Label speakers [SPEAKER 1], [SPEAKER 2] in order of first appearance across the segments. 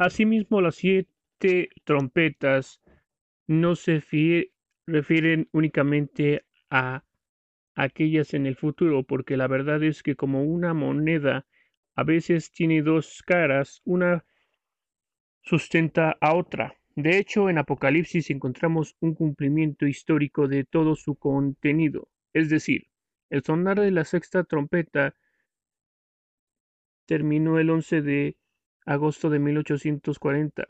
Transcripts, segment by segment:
[SPEAKER 1] Asimismo, las siete trompetas no se refieren únicamente a aquellas en el futuro, porque la verdad es que como una moneda a veces tiene dos caras, una sustenta a otra. De hecho, en Apocalipsis encontramos un cumplimiento histórico de todo su contenido, es decir, el sonar de la sexta trompeta terminó el 11 de agosto de 1840,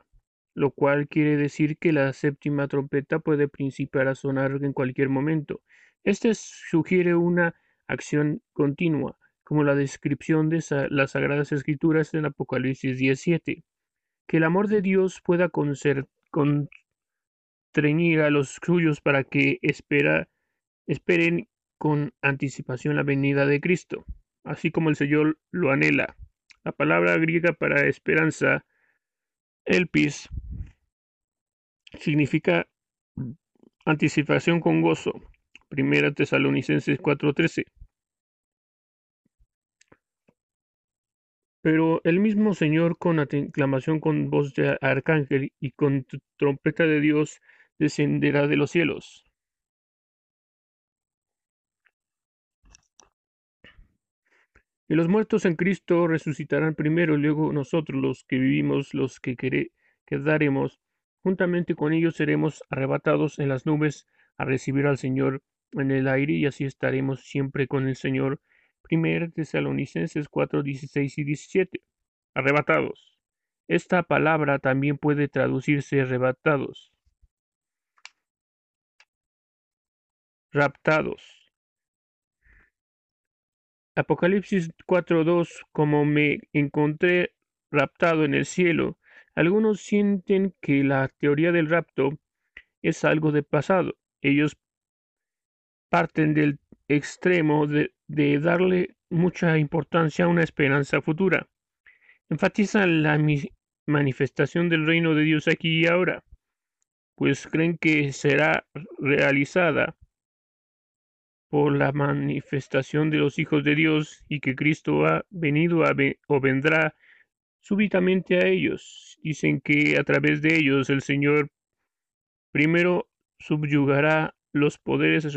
[SPEAKER 1] lo cual quiere decir que la séptima trompeta puede principiar a sonar en cualquier momento. Este sugiere una acción continua, como la descripción de las Sagradas Escrituras en Apocalipsis 17. Que el amor de Dios pueda constreñir a los suyos para que esperen con anticipación la venida de Cristo, así como el Señor lo anhela. La palabra griega para esperanza, elpis, significa anticipación con gozo. Primera Tesalonicenses 4:13. Pero el mismo Señor con aclamación con voz de arcángel y con trompeta de Dios descenderá de los cielos. Y los muertos en Cristo resucitarán primero, y luego nosotros los que vivimos, los que quedaremos, juntamente con ellos seremos arrebatados en las nubes a recibir al Señor en el aire, y así estaremos siempre con el Señor. 1 Tesalonicenses 4, 16 y 17. Arrebatados. Esta palabra también puede traducirse arrebatados. Raptados Apocalipsis 4.2 Como me encontré raptado en el cielo, algunos sienten que la teoría del rapto es algo de pasado. Ellos parten del extremo de, darle mucha importancia a una esperanza futura. Enfatizan la manifestación del reino de Dios aquí y ahora, pues creen que será realizada por la manifestación de los hijos de Dios y que Cristo ha venido o vendrá súbitamente a ellos. Dicen que a través de ellos el Señor primero subyugará los poderes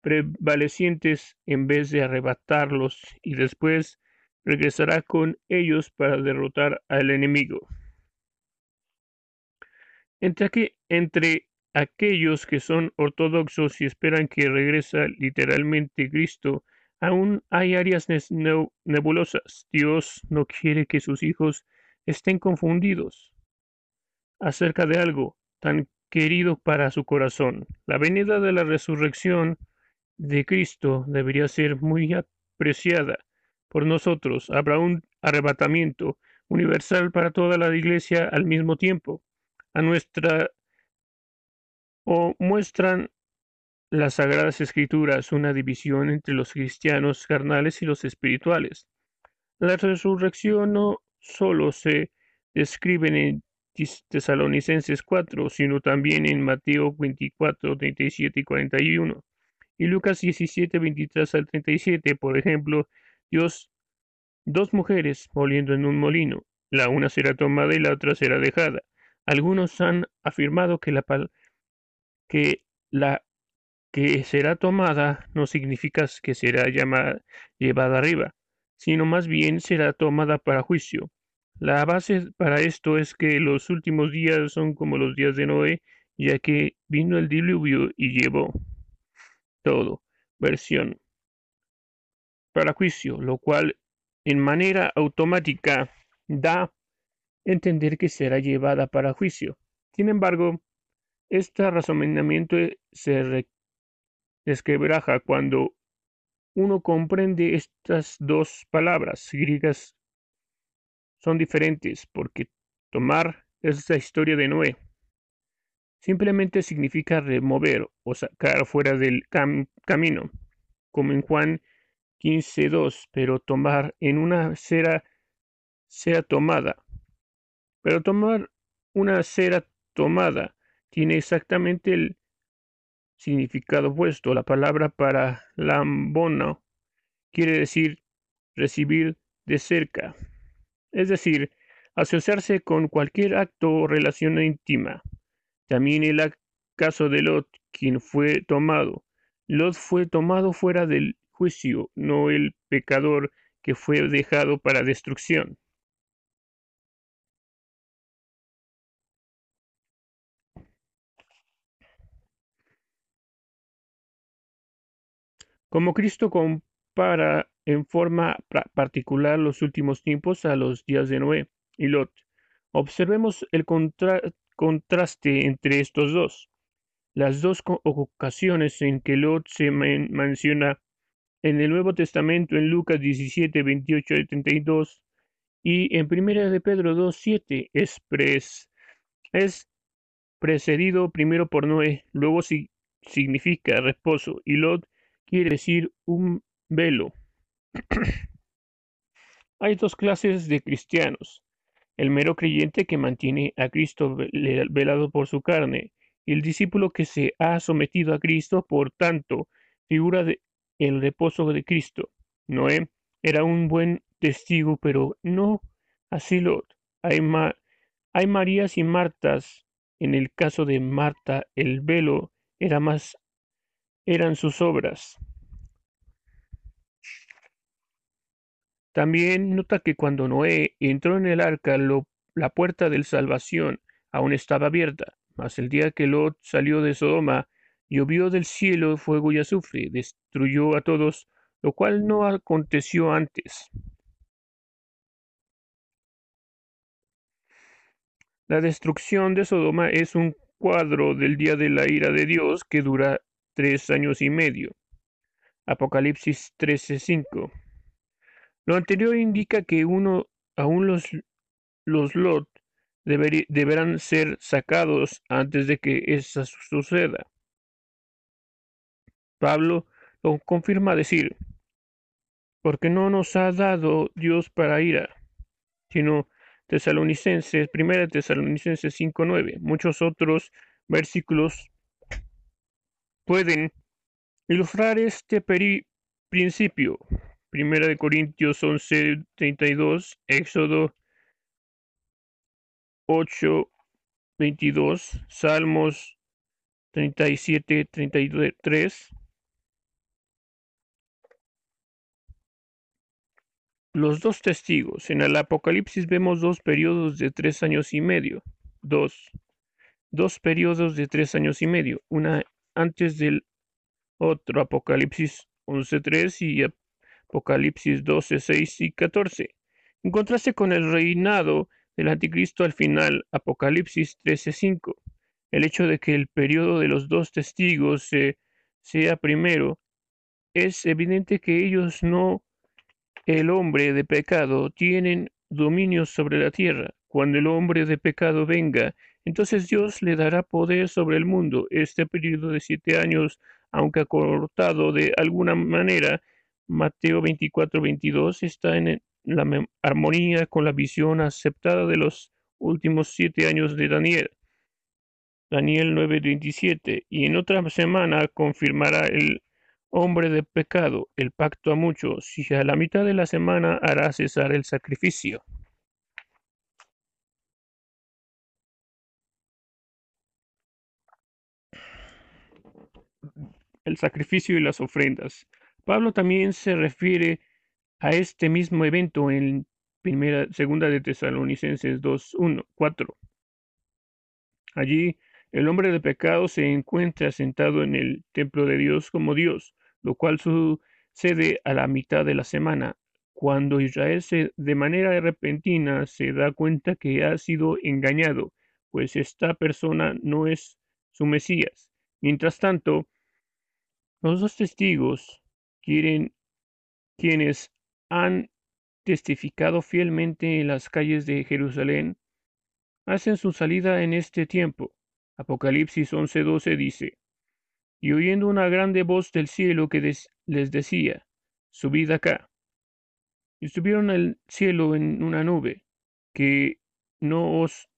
[SPEAKER 1] prevalecientes en vez de arrebatarlos y después regresará con ellos para derrotar al enemigo. Entre, entre aquellos que son ortodoxos y esperan que regresa literalmente Cristo, aún hay áreas nebulosas. Dios no quiere que sus hijos estén confundidos acerca de algo tan querido para su corazón. La venida de la resurrección de Cristo debería ser muy apreciada por nosotros. Habrá un arrebatamiento universal para toda la iglesia al mismo tiempo. A nuestra o muestran las Sagradas Escrituras una división entre los cristianos carnales y los espirituales. La resurrección no solo se describe en Tesalonicenses 4, sino también en Mateo 24, 37 y 41, y Lucas 17, 23 al 37, por ejemplo, Dios, dos mujeres moliendo en un molino, la una será tomada y la otra será dejada. Algunos han afirmado que la, que la que será tomada no significa que será llevada arriba, sino más bien será tomada para juicio. La base para esto es que los últimos días son como los días de Noé, ya que vino el diluvio y llevó todo. Versión para juicio, lo cual en manera automática da entender que será llevada para juicio. Sin embargo, este razonamiento se desquebraja cuando uno comprende estas dos palabras griegas son diferentes porque tomar es la historia de Noé. Simplemente significa remover o sacar fuera del camino, como en Juan 15.2, pero tomar en una cera sea tomada. Pero tomar una cera tomada tiene exactamente el significado opuesto. La palabra para lambono quiere decir recibir de cerca. Es decir, asociarse con cualquier acto o relación íntima. También el caso de Lot, quien fue tomado. Lot fue tomado fuera del juicio, no el pecador que fue dejado para destrucción. Como Cristo compara en forma particular los últimos tiempos a los días de Noé y Lot, observemos el contraste entre estos dos. Las dos ocasiones en que Lot se menciona en el Nuevo Testamento en Lucas 17, 28 y 32 y en Primera de Pedro 2, 7 es, es precedido primero por Noé, luego significa reposo y Lot quiere decir un velo. Hay dos clases de cristianos, el mero creyente que mantiene a Cristo velado por su carne, y el discípulo que se ha sometido a Cristo, por tanto, figura el reposo de Cristo. Noé era un buen testigo, pero no así Lot. Hay, hay Marías y Martas. En el caso de Marta, el velo era más eran sus obras. También nota que cuando Noé entró en el arca, la puerta de salvación aún estaba abierta, mas el día que Lot salió de Sodoma, llovió del cielo fuego y azufre, destruyó a todos, lo cual no aconteció antes. La destrucción de Sodoma es un cuadro del día de la ira de Dios que dura tres años y medio. Apocalipsis 13:5. Lo anterior indica que uno, aún los, los Lot deberán ser sacados antes de que eso suceda. Pablo lo confirma decir, porque no nos ha dado Dios para ira, sino Tesalonicenses, 1 Tesalonicenses 5.9. Muchos otros versículos pueden ilustrar este principio. Primera de Corintios 11, 32, Éxodo 8, 22, Salmos 37, 33. Los dos testigos. En el Apocalipsis vemos dos periodos de tres años y medio. Dos. Dos periodos de tres años y medio. Una antes del otro Apocalipsis 11.3 y Apocalipsis 12.6 y 14. En contraste con el reinado del anticristo al final, Apocalipsis 13.5. El hecho de que el periodo de los dos testigos sea primero, es evidente que ellos no, el hombre de pecado, tienen dominio sobre la tierra. Cuando el hombre de pecado venga, entonces Dios le dará poder sobre el mundo. Este periodo de siete años, aunque acortado de alguna manera, Mateo 24, 22, está en la armonía con la visión aceptada de los últimos siete años de Daniel. Daniel 9:27, y en otra semana confirmará el hombre de pecado el pacto a muchos, y a la mitad de la semana hará cesar el sacrificio. El sacrificio y las ofrendas. Pablo también se refiere a este mismo evento en primera, segunda de Tesalonicenses 2, 4. Allí el hombre de pecado se encuentra sentado en el templo de Dios como Dios, lo cual sucede a la mitad de la semana, cuando Israel se, de manera repentina se da cuenta que ha sido engañado, pues esta persona no es su Mesías. Mientras tanto, los dos testigos quienes han testificado fielmente en las calles de Jerusalén, hacen su salida en este tiempo. Apocalipsis 11:12 dice, y oyendo una grande voz del cielo que les decía, subid acá. Y subieron al cielo en una nube, que no, os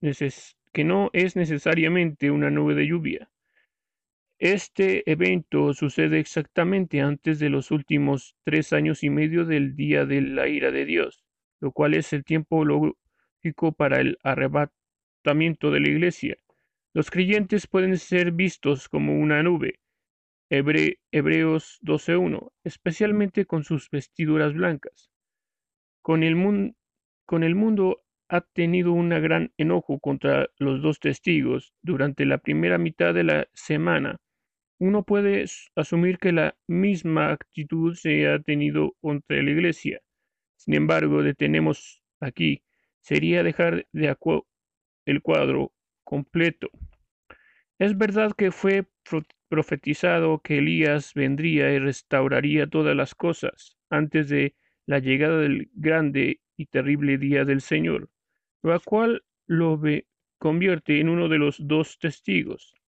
[SPEAKER 1] que no es necesariamente una nube de lluvia, este evento sucede exactamente antes de los últimos tres años y medio del día de la ira de Dios, lo cual es el tiempo escatológico para el arrebatamiento de la iglesia. Los creyentes pueden ser vistos como una nube. Hebreos 12.1, especialmente con sus vestiduras blancas. Con el, con el mundo ha tenido un gran enojo contra los dos testigos durante la primera mitad de la semana. Uno puede asumir que la misma actitud se ha tenido contra la Iglesia. Sin embargo, detenemos aquí. Sería dejar de el cuadro completo. Es verdad que fue profetizado que Elías vendría y restauraría todas las cosas antes de la llegada del grande y terrible día del Señor, lo cual lo convierte en uno de los dos testigos.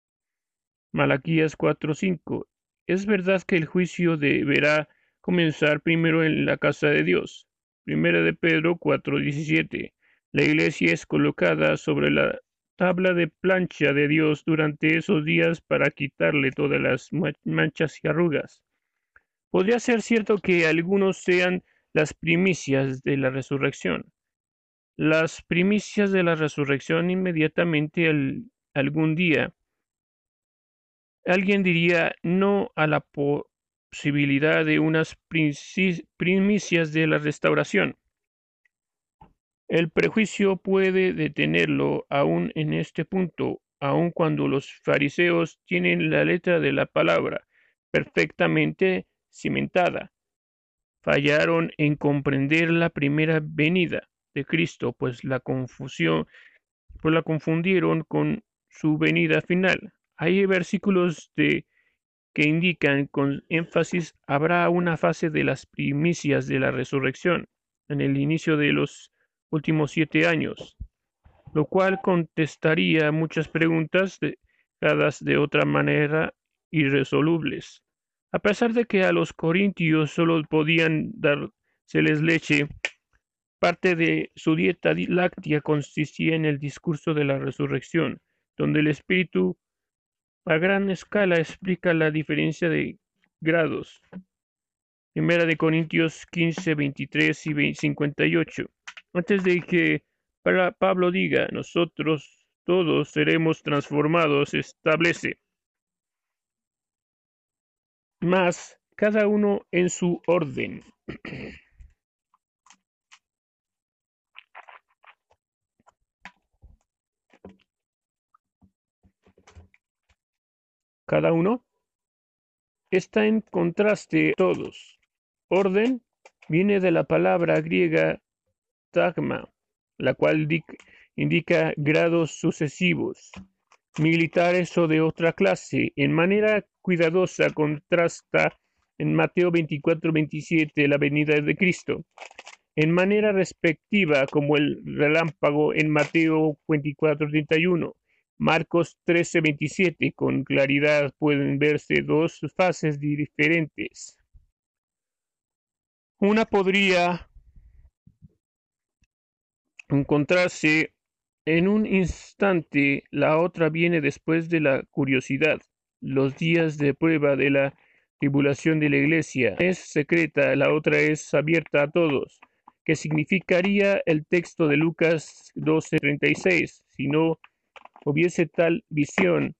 [SPEAKER 1] Malaquías 4:5 Es verdad que el juicio deberá comenzar primero en la casa de Dios. Primera de Pedro 4:17 La iglesia es colocada sobre la tabla de plancha de Dios durante esos días para quitarle todas las manchas y arrugas. Podría ser cierto que algunos sean las primicias de la resurrección. Las primicias de la resurrección inmediatamente algún día. Alguien diría no a la posibilidad de unas primicias de la restauración. El prejuicio puede detenerlo aún en este punto, aun cuando los fariseos tienen la letra de la palabra perfectamente cimentada. Fallaron en comprender la primera venida de Cristo, pues la confusión, pues la confundieron con su venida final. Hay versículos de que indican con énfasis habrá una fase de las primicias de la resurrección en el inicio de los últimos siete años, lo cual contestaría muchas preguntas dejadas de otra manera irresolubles. A pesar de que a los corintios solo podían dárseles leche, parte de su dieta láctea consistía en el discurso de la resurrección, donde el espíritu a gran escala explica la diferencia de grados. Primera de Corintios 15, 23 y 58. Antes de que Pablo diga, nosotros todos seremos transformados, establece. Más cada uno en su orden. Cada uno está en contraste todos. Orden viene de la palabra griega tagma, la cual indica grados sucesivos, militares o de otra clase. En manera cuidadosa contrasta en Mateo 24-27 la venida de Cristo. En manera respectiva como el relámpago en Mateo 24-31. Marcos 13:27 con claridad pueden verse dos fases diferentes. Una podría encontrarse en un instante, la otra viene después de la curiosidad. Los días de prueba de la tribulación de la iglesia es secreta, la otra es abierta a todos. ¿Qué significaría el texto de Lucas 12:36 si no hubiese tal visión?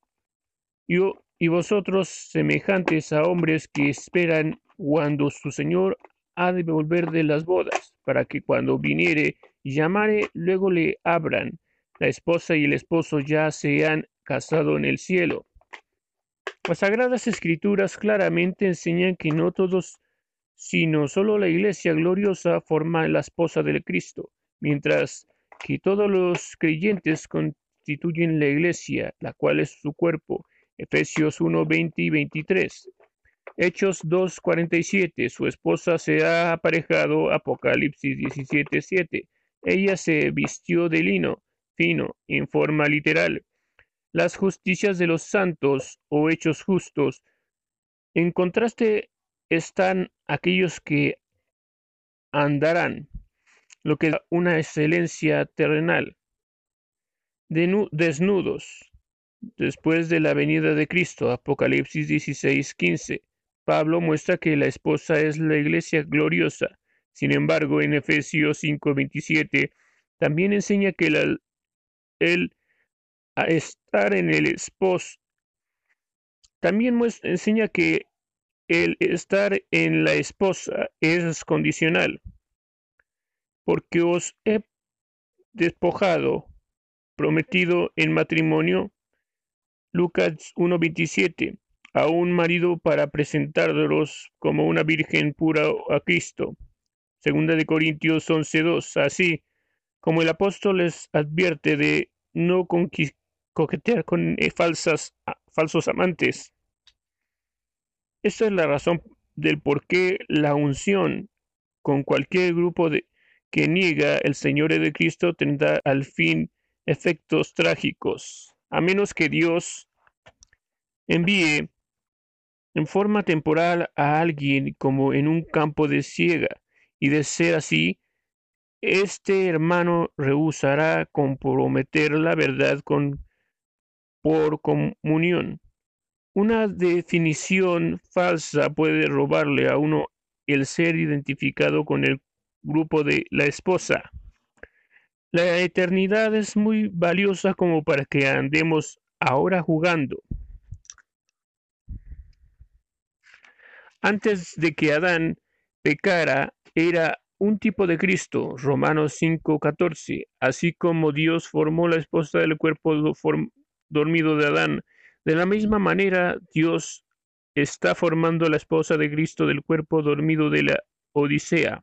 [SPEAKER 1] Yo y vosotros semejantes a hombres que esperan cuando su Señor ha de volver de las bodas, para que cuando viniere llamare, luego le abran. La esposa y el esposo ya se han casado en el cielo. Las sagradas escrituras claramente enseñan que no todos, sino solo la iglesia gloriosa forma la esposa del Cristo, mientras que todos los creyentes constituyen la iglesia, la cual es su cuerpo. Efesios 1, 20 y 23. Hechos 2.47. Su esposa se ha aparejado. Apocalipsis 17.7. Ella se vistió de lino fino, en forma literal. Las justicias de los santos o hechos justos. En contraste están aquellos que andarán, lo que da una excelencia terrenal. Desnudos, después de la venida de Cristo, Apocalipsis 16:15. Pablo muestra que la esposa es la iglesia gloriosa. Sin embargo, en Efesios 5:27 También enseña que el, estar en el esposo, también enseña que el estar en la esposa es condicional, porque os he despojado, prometido en matrimonio, Lucas 1.27, a un marido para presentarlos como una virgen pura a Cristo. Segunda de Corintios 11.2. Así como el apóstol les advierte de no coquetear con eh, falsas, falsos amantes. Esta es la razón del por qué la unción con cualquier grupo de, que niega el Señor de Cristo tendrá al fin efectos trágicos, a menos que Dios envíe en forma temporal a alguien como en un campo de ciega, y de ser así, este hermano rehusará comprometer la verdad con por comunión. Una definición falsa puede robarle a uno el ser identificado con el grupo de la esposa. La eternidad es muy valiosa como para que andemos ahora jugando. Antes de que Adán pecara, era un tipo de Cristo, Romanos 5:14, así como Dios formó la esposa del cuerpo dormido de Adán, de la misma manera Dios está formando la esposa de Cristo del cuerpo dormido de la Odisea.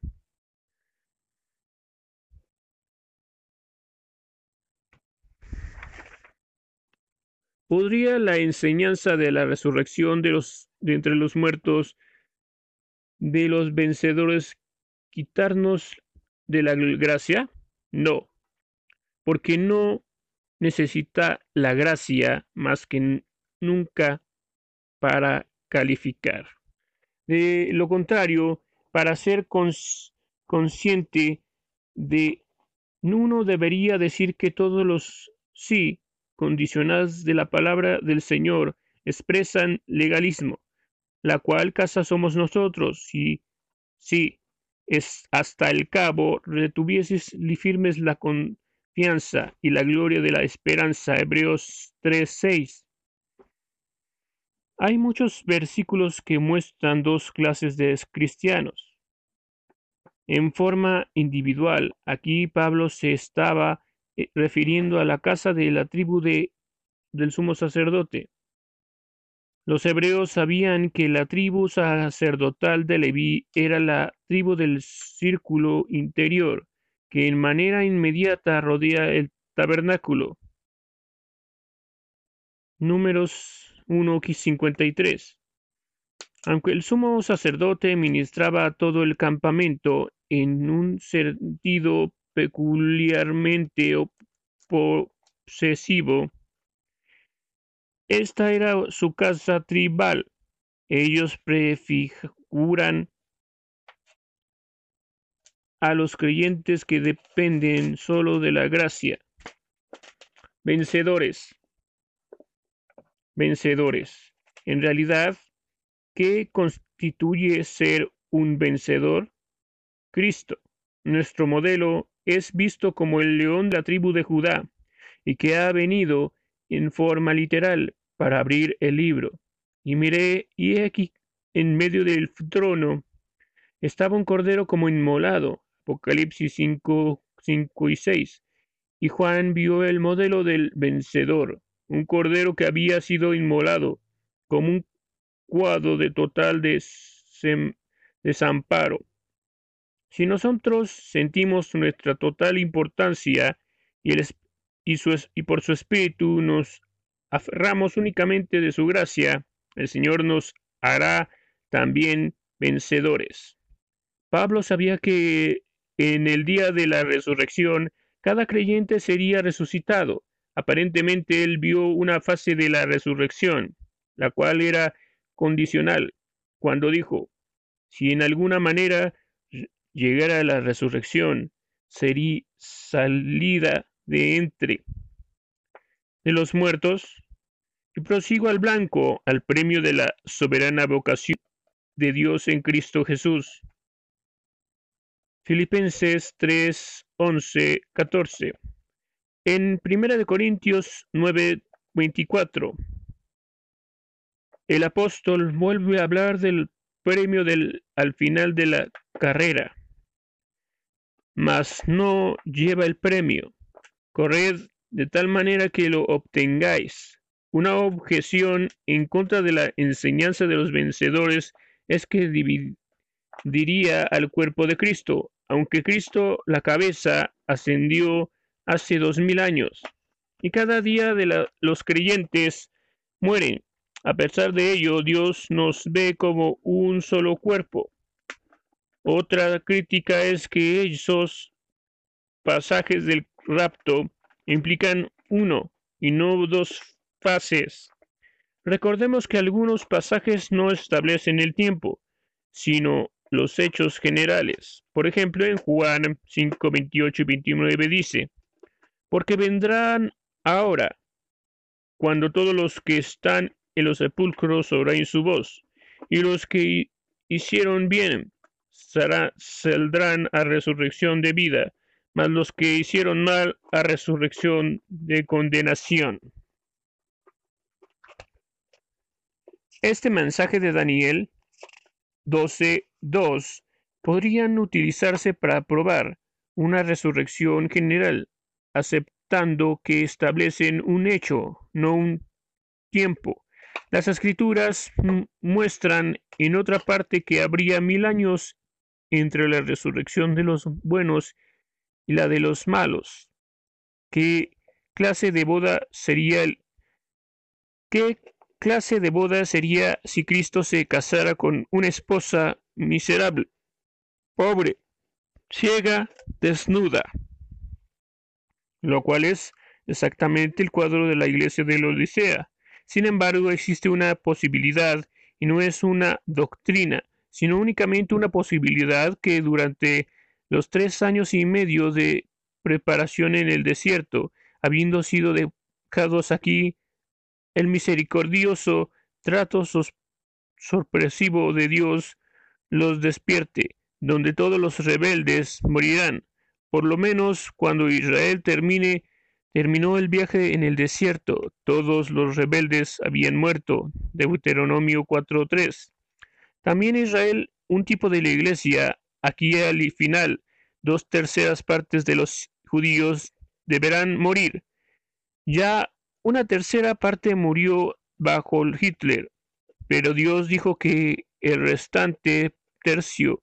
[SPEAKER 1] ¿Podría la enseñanza de la resurrección de los de entre los muertos de los vencedores quitarnos de la gracia? No, porque no necesita la gracia más que nunca para calificar. De lo contrario, para ser consciente de uno debería decir que todos los sí condicionados de la palabra del Señor expresan legalismo la cual casa somos nosotros, si, si es hasta el cabo retuvieses firmes la confianza y la gloria de la esperanza. Hebreos 3:6. Hay muchos versículos que muestran dos clases de cristianos. En forma individual, aquí Pablo se estaba refiriendo a la casa de la tribu de, del sumo sacerdote. Los hebreos sabían que la tribu sacerdotal de Leví era la tribu del círculo interior, que en manera inmediata rodea el tabernáculo. Números 1.53 Aunque el sumo sacerdote ministraba todo el campamento en un sentido peculiarmente obsesivo, esta era su casa tribal. Ellos prefiguran a los creyentes que dependen solo de la gracia. Vencedores. Vencedores. En realidad, ¿qué constituye ser un vencedor? Cristo. Nuestro modelo es visto como el león de la tribu de Judá y que ha venido en forma literal para abrir el libro. Y miré, y aquí en medio del trono estaba un cordero como inmolado. Apocalipsis 5, 5 y 6. Y Juan vio el modelo del vencedor, un cordero que había sido inmolado, como un cuadro de total desamparo. Si nosotros sentimos nuestra total importancia y, y por su espíritu nos aferramos únicamente de su gracia, el Señor nos hará también vencedores. Pablo sabía que en el día de la resurrección cada creyente sería resucitado. Aparentemente él vio una fase de la resurrección, la cual era condicional, cuando dijo, si en alguna manera llegara la resurrección, sería salida de entre de los muertos y prosigo al blanco, al premio de la soberana vocación de Dios en Cristo Jesús. Filipenses 3, 11, 14. En 1 Corintios 9, 24, el apóstol vuelve a hablar del premio del, al final de la carrera, mas no lleva el premio. Corred de tal manera que lo obtengáis. Una objeción en contra de la enseñanza de los vencedores es que dividiría al cuerpo de Cristo, aunque Cristo, la cabeza, ascendió hace dos mil años, y cada día de los creyentes mueren. A pesar de ello, Dios nos ve como un solo cuerpo. Otra crítica es que esos pasajes del rapto implican uno y no dos fases. Recordemos que algunos pasajes no establecen el tiempo, sino los hechos generales. Por ejemplo, en Juan 5, 28 y 29 dice, porque vendrán ahora, cuando todos los que están en los sepulcros oirán su voz, y los que hicieron bien saldrán a resurrección de vida, mas los que hicieron mal a resurrección de condenación. Este mensaje de Daniel 12.2 podrían utilizarse para probar una resurrección general, aceptando que establecen un hecho, no un tiempo. Las escrituras muestran en otra parte que habría mil años entre la resurrección de los buenos y la de los malos. ¿Qué clase de boda sería el qué clase de boda sería si Cristo se casara con una esposa miserable, pobre, ciega, desnuda? Lo cual es exactamente el cuadro de la iglesia de la Odisea. Sin embargo, existe una posibilidad, y no es una doctrina, sino únicamente una posibilidad que durante los tres años y medio de preparación en el desierto, habiendo sido dejados aquí el misericordioso trato sorpresivo de Dios los despierte, donde todos los rebeldes morirán. Por lo menos cuando Israel termine, terminó el viaje en el desierto, todos los rebeldes habían muerto. Deuteronomio 4.3. También Israel, un tipo de la iglesia, aquí al final, dos terceras partes de los judíos deberán morir. Ya una tercera parte murió bajo Hitler, pero Dios dijo que el restante tercio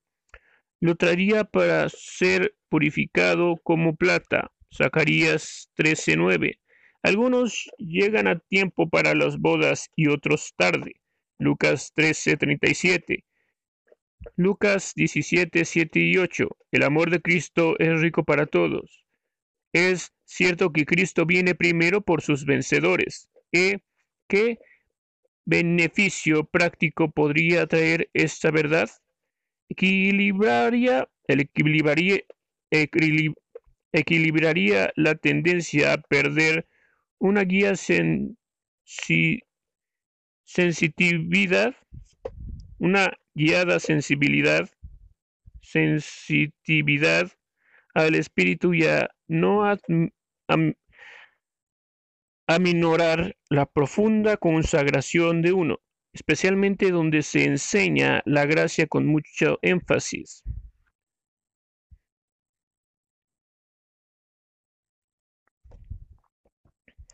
[SPEAKER 1] lo traería para ser purificado como plata. Zacarías 13:9. Algunos llegan a tiempo para las bodas y otros tarde. Lucas 13:37. Lucas 17, 7 y 8. El amor de Cristo es rico para todos. Es cierto que Cristo viene primero por sus vencedores. ¿Eh? ¿Qué beneficio práctico podría traer esta verdad? Equilibraría, equilibraría, equilibraría la tendencia a perder una guía sensitividad, una guiada sensibilidad, sensitividad al espíritu y a no aminorar la profunda consagración de uno, especialmente donde se enseña la gracia con mucho énfasis.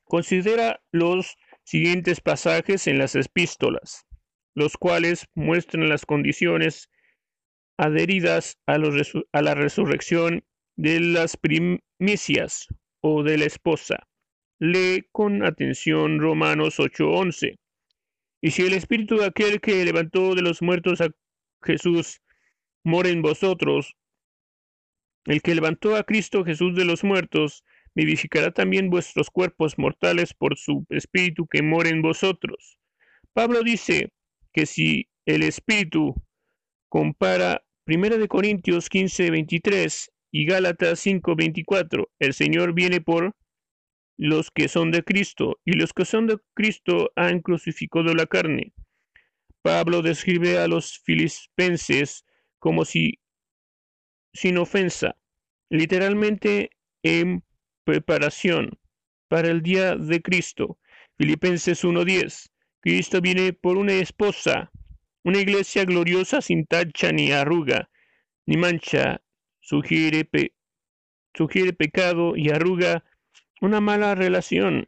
[SPEAKER 1] Considera los siguientes pasajes en las epístolas, los cuales muestran las condiciones adheridas a, a la resurrección de las primicias o de la esposa. Lee con atención Romanos 8:11. Y si el espíritu de aquel que levantó de los muertos a Jesús mora en vosotros, el que levantó a Cristo Jesús de los muertos, vivificará también vuestros cuerpos mortales por su espíritu que mora en vosotros. Pablo dice que si el espíritu compara 1 Corintios 15, 23 y Gálatas 5:24, el Señor viene por los que son de Cristo, y los que son de Cristo han crucificado la carne. Pablo describe a los filipenses como si sin ofensa, literalmente en preparación para el día de Cristo. Filipenses 1.10. Cristo viene por una esposa, una iglesia gloriosa sin tacha ni arruga, ni mancha, sugiere, pecado y arruga una mala relación.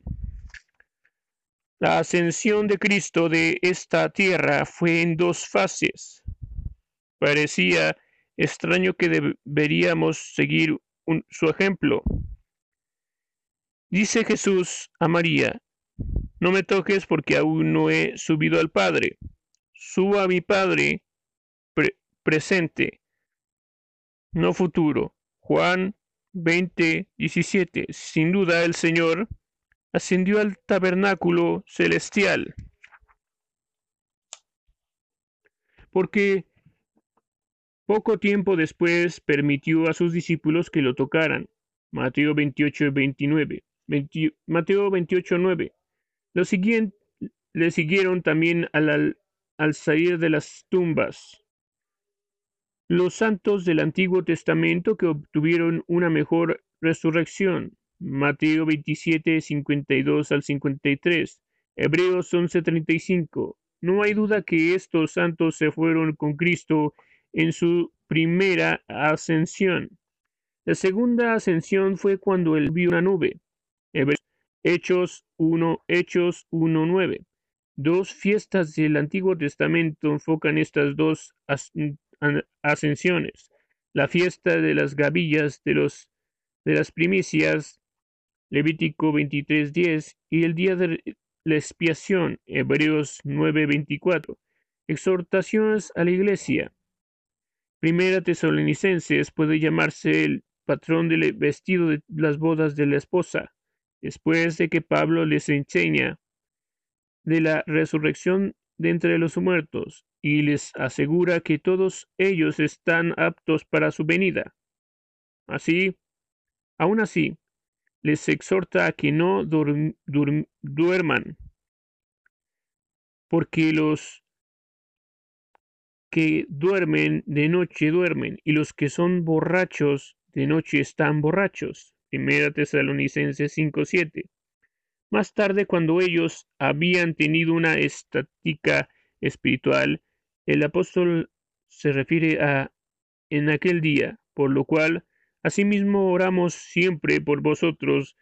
[SPEAKER 1] La ascensión de Cristo de esta tierra fue en dos fases. Parecía extraño que deberíamos seguir su ejemplo. Dice Jesús a María, no me toques porque aún no he subido al Padre. Suba a mi Padre presente, no futuro. Juan 20, 17. Sin duda el Señor ascendió al tabernáculo celestial. Porque poco tiempo después permitió a sus discípulos que lo tocaran. Mateo 28, 29. Mateo 28, 9. Lo siguiente, le siguieron también al, al salir de las tumbas los santos del Antiguo Testamento que obtuvieron una mejor resurrección. Mateo 27, 52 al 53. Hebreos 11, 35. No hay duda que estos santos se fueron con Cristo en su primera ascensión. La segunda ascensión fue cuando él vio una nube. Hechos 1, Hechos 1, 9. Dos fiestas del Antiguo Testamento enfocan estas dos ascensiones, la fiesta de las gavillas de, los, de las primicias, Levítico 23.10, y el día de la expiación, Hebreos 9.24. Exhortaciones a la iglesia. Primera Tesalonicenses puede llamarse el patrón del vestido de las bodas de la esposa, después de que Pablo les enseña de la resurrección de entre los muertos y les asegura que todos ellos están aptos para su venida. Así, aún así, les exhorta a que no duerman, porque los que duermen de noche duermen, y los que son borrachos de noche están borrachos. Primera Tesalonicenses 5:7. Más tarde, cuando ellos habían tenido una estática espiritual, el apóstol se refiere a en aquel día, por lo cual asimismo oramos siempre por vosotros,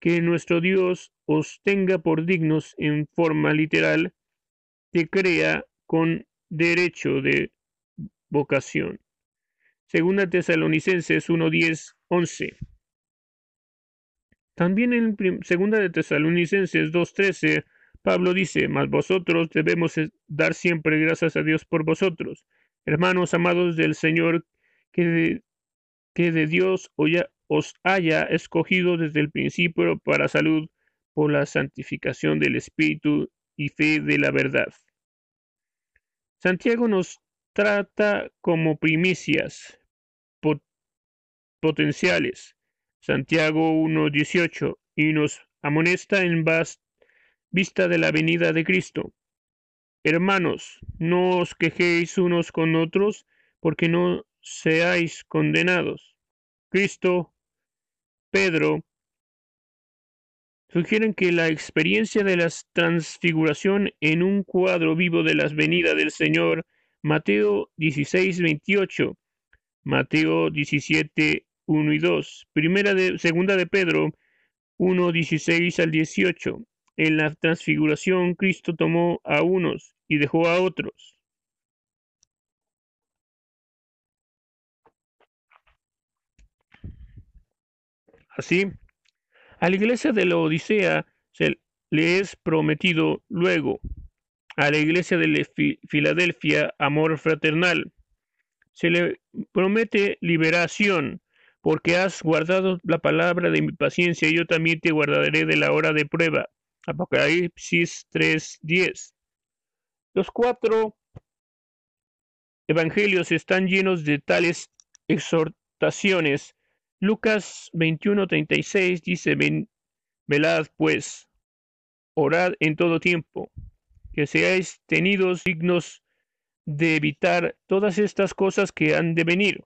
[SPEAKER 1] que nuestro Dios os tenga por dignos en forma literal, que crea con derecho de vocación. Segunda Tesalonicenses 1, 11. También en Segunda de Tesalonicenses 2.13, Pablo dice, mas vosotros debemos dar siempre gracias a Dios por vosotros, hermanos amados del Señor, que de, que de Dios os haya escogido desde el principio para salud por la santificación del Espíritu y fe de la verdad. Santiago nos trata como primicias potenciales Santiago 1.18, y nos amonesta en vista de la venida de Cristo. Hermanos, no os quejéis unos con otros, porque no seáis condenados. Cristo, Pedro, sugieren que la experiencia de la transfiguración en un cuadro vivo de las venidas del Señor, Mateo 16, 28, Mateo 17, 1 y 2. Primera de, segunda de Pedro 1, 16 al 18. En la transfiguración Cristo tomó a unos y dejó a otros. Así, a la iglesia de la Odisea se le es prometido luego, a la iglesia de Filadelfia amor fraternal, se le promete liberación porque has guardado la palabra de mi paciencia, y yo también te guardaré de la hora de prueba. Apocalipsis 3:10. Los cuatro evangelios están llenos de tales exhortaciones. Lucas 21:36 dice, velad pues, orad en todo tiempo, que seáis tenidos dignos de evitar todas estas cosas que han de venir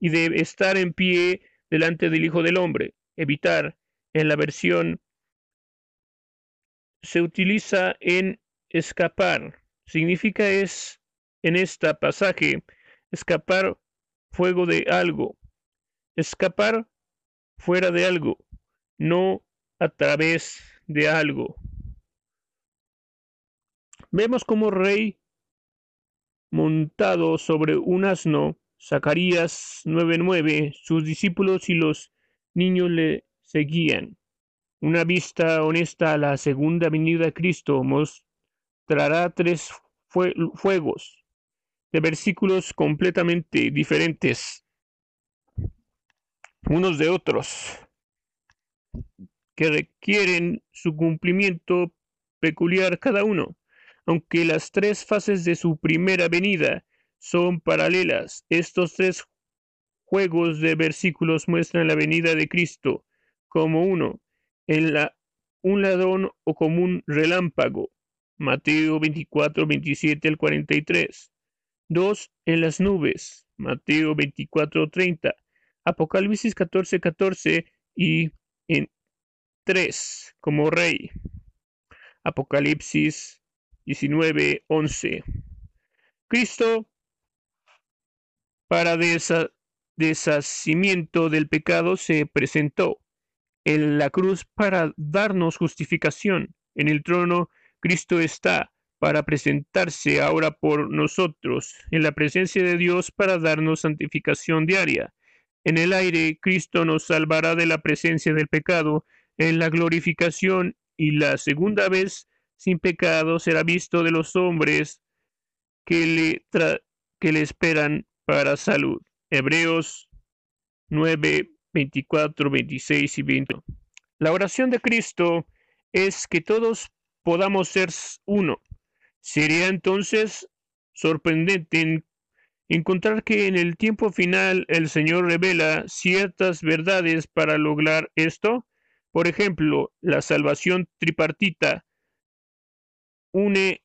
[SPEAKER 1] y de estar en pie delante del Hijo del Hombre. Evitar en la versión se utiliza en escapar. Significa es en este pasaje escapar fuego de algo, escapar fuera de algo, no a través de algo. Vemos como rey montado sobre un asno, Zacarías 9:9, sus discípulos y los niños le seguían. Una vista honesta a la segunda venida de Cristo mostrará tres fuegos de versículos completamente diferentes unos de otros que requieren su cumplimiento peculiar cada uno. Aunque las tres fases de su primera venida son paralelas, estos tres juegos de versículos muestran la venida de Cristo como uno, en la, un ladrón o como un relámpago. Mateo 24, 27 al 43. Dos en las nubes. Mateo 24, 30. Apocalipsis 14, 14 y en 3 como rey. Apocalipsis 19, 11. Cristo para deshacimiento del pecado se presentó en la cruz para darnos justificación. En el trono Cristo está para presentarse ahora por nosotros en la presencia de Dios para darnos santificación diaria. En el aire Cristo nos salvará de la presencia del pecado en la glorificación y la segunda vez sin pecado será visto de los hombres que le, que le esperan para salud. Hebreos 9, 24, 26 y 20. La oración de Cristo es que todos podamos ser uno. Sería entonces sorprendente encontrar que en el tiempo final el Señor revela ciertas verdades para lograr esto. Por ejemplo, la salvación tripartita une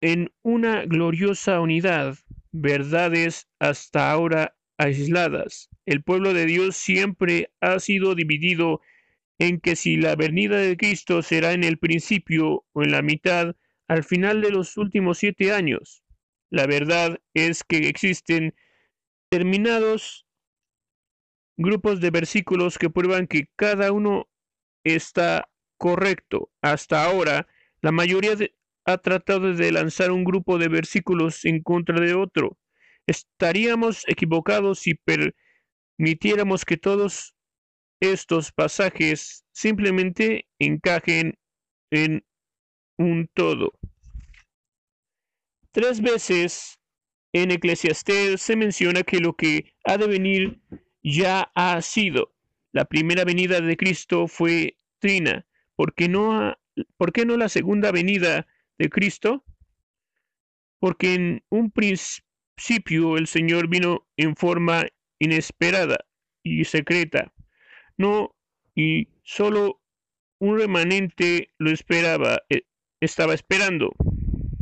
[SPEAKER 1] en una gloriosa unidad verdades hasta ahora aisladas. El pueblo de Dios siempre ha sido dividido en que si la venida de Cristo será en el principio o en la mitad, al final de los últimos siete años. La verdad es que existen determinados grupos de versículos que prueban que cada uno está correcto. Hasta ahora, la mayoría ha tratado de lanzar un grupo de versículos en contra de otro. Estaríamos equivocados si permitiéramos que todos estos pasajes simplemente encajen en un todo. Tres veces en Eclesiastés se menciona que lo que ha de venir ya ha sido. La primera venida de Cristo fue trina. ¿Por qué no, ¿por qué no la segunda venida de Cristo? Porque en un principio el Señor vino en forma inesperada y secreta. No, y solo un remanente lo esperaba, eh, estaba esperando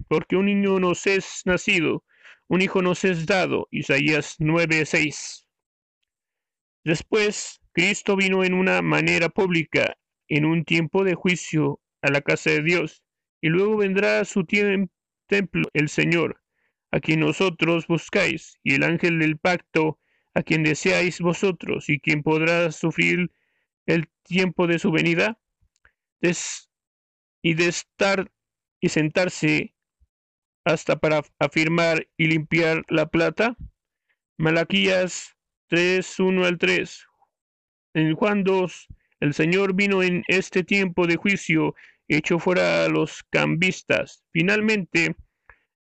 [SPEAKER 1] porque un niño nos es nacido, un hijo nos es dado. Isaías 9:6. Después, Cristo vino en una manera pública, en un tiempo de juicio, a la casa de Dios, y luego vendrá su templo el Señor, a quien nosotros buscáis, y el ángel del pacto, a quien deseáis vosotros, y quien podrá sufrir el tiempo de su venida, y de estar y sentarse hasta para afirmar y limpiar la plata. Malaquías 3, 1 al 3. En Juan 2, el Señor vino en este tiempo de juicio, echó fuera a los cambistas. Finalmente,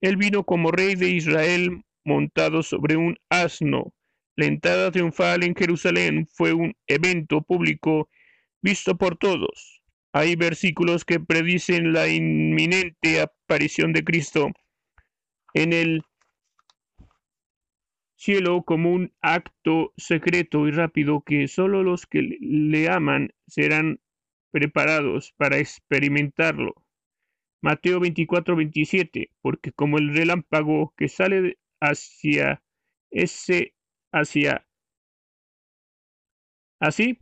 [SPEAKER 1] Él vino como rey de Israel montado sobre un asno. La entrada triunfal en Jerusalén fue un evento público visto por todos. Hay versículos que predicen la inminente aparición de Cristo en el cielo como un acto secreto y rápido que solo los que le aman serán preparados para experimentarlo. Mateo 24, 27, porque como el relámpago que sale hacia ese hacia así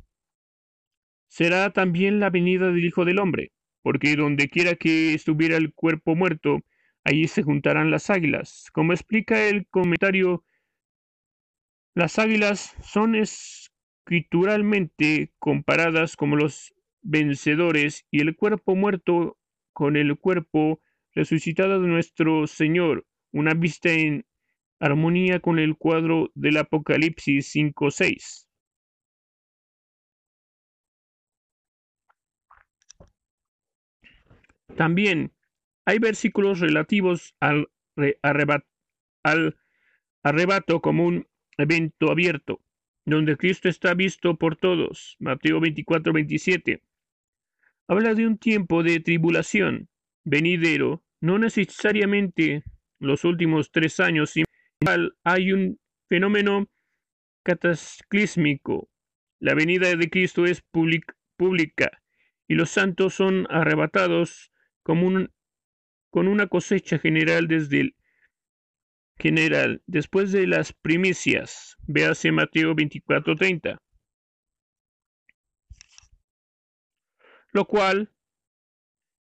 [SPEAKER 1] será también la venida del Hijo del Hombre, porque donde quiera que estuviera el cuerpo muerto, allí se juntarán las águilas. Como explica el comentario, las águilas son escrituralmente comparadas como los vencedores y el cuerpo muerto con el cuerpo resucitado de nuestro Señor, una vista en armonía con el cuadro del Apocalipsis 5.6. También hay versículos relativos al, al arrebato como un evento abierto, donde Cristo está visto por todos. Mateo 24, 27. Habla de un tiempo de tribulación venidero, no necesariamente los últimos tres años, sino hay un fenómeno cataclísmico. La venida de Cristo es pública y los santos son arrebatados como con una cosecha general desde el general después de las primicias. Véase Mateo 24:30. Lo cual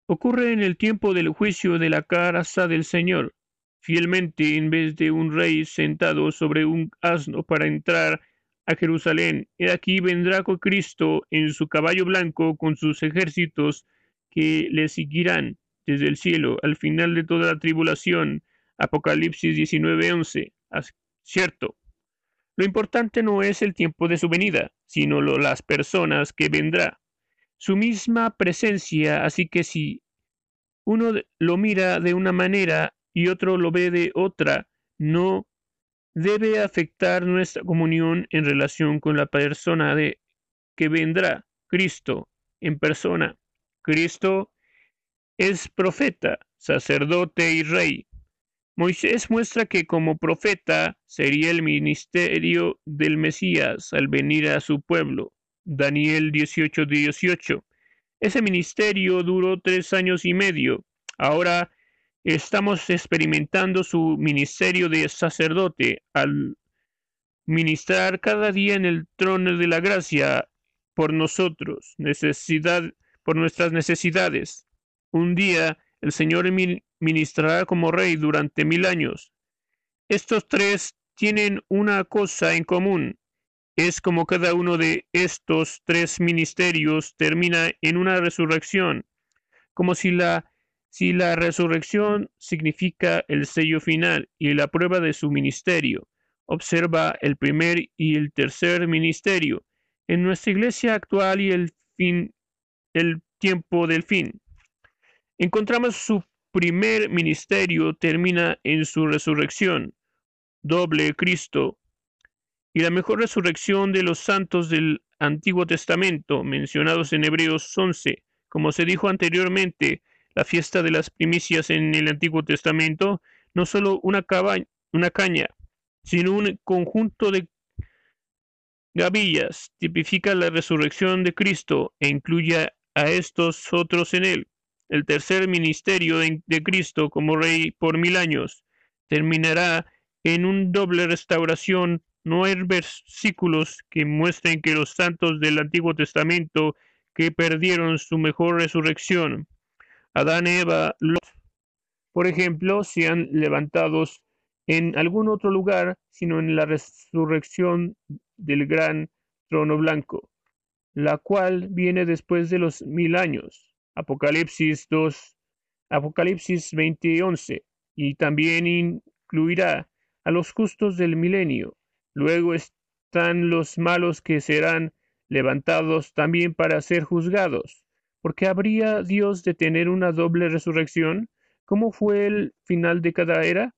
[SPEAKER 1] ocurre en el tiempo del juicio de la casa del Señor, fielmente en vez de un rey sentado sobre un asno para entrar a Jerusalén. He aquí vendrá con Cristo en su caballo blanco con sus ejércitos que le seguirán desde el cielo al final de toda la tribulación. Apocalipsis 19:11. Cierto. Lo importante no es el tiempo de su venida, sino las personas que vendrá. Su misma presencia, así que si uno lo mira de una manera y otro lo ve de otra, no debe afectar nuestra comunión en relación con la persona de que vendrá, Cristo en persona. Cristo es profeta, sacerdote y rey. Moisés muestra que como profeta sería el ministerio del Mesías al venir a su pueblo. Daniel 18, 18. Ese ministerio duró tres años y medio. Ahora estamos experimentando su ministerio de sacerdote al ministrar cada día en el trono de la gracia por nosotros, necesidad, por nuestras necesidades. Un día el Señor ministrará como rey durante mil años. Estos tres tienen una cosa en común. Es como cada uno de estos tres ministerios termina en una resurrección, como si la si la resurrección significa el sello final y la prueba de su ministerio, observa el primer y el tercer ministerio en nuestra iglesia actual y el fin, el tiempo del fin. Encontramos su primer ministerio termina en su resurrección, doble Cristo, y la mejor resurrección de los santos del Antiguo Testamento, mencionados en Hebreos 11, como se dijo anteriormente, la fiesta de las primicias en el Antiguo Testamento, no solo una, una caña, sino un conjunto de gavillas, tipifica la resurrección de Cristo e incluye a estos otros en él. El tercer ministerio de, de Cristo como rey por mil años terminará en un doble restauración. No hay versículos que muestren que los santos del Antiguo Testamento que perdieron su mejor resurrección Adán, Eva, Lot, por ejemplo, sean levantados en algún otro lugar, sino en la resurrección del gran trono blanco, la cual viene después de los mil años. Apocalipsis 2, Apocalipsis 20 y también incluirá a los justos del milenio. Luego están los malos que serán levantados también para ser juzgados. ¿Por qué habría Dios de tener una doble resurrección? ¿Cómo fue el final de cada era?